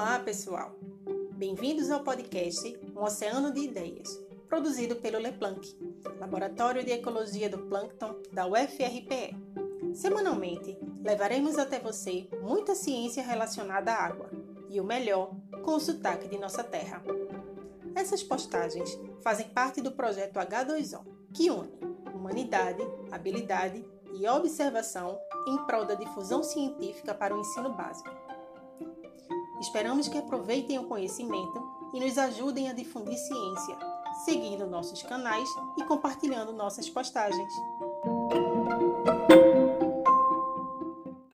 Olá, pessoal! Bem-vindos ao podcast Um Oceano de Ideias, produzido pelo LePlanck, Laboratório de Ecologia do Plâncton da UFRPE. Semanalmente, levaremos até você muita ciência relacionada à água e o melhor, com o sotaque de nossa terra. Essas postagens fazem parte do projeto H2O, que une humanidade, habilidade e observação em prol da difusão científica para o ensino básico. Esperamos que aproveitem o conhecimento e nos ajudem a difundir ciência, seguindo nossos canais e compartilhando nossas postagens.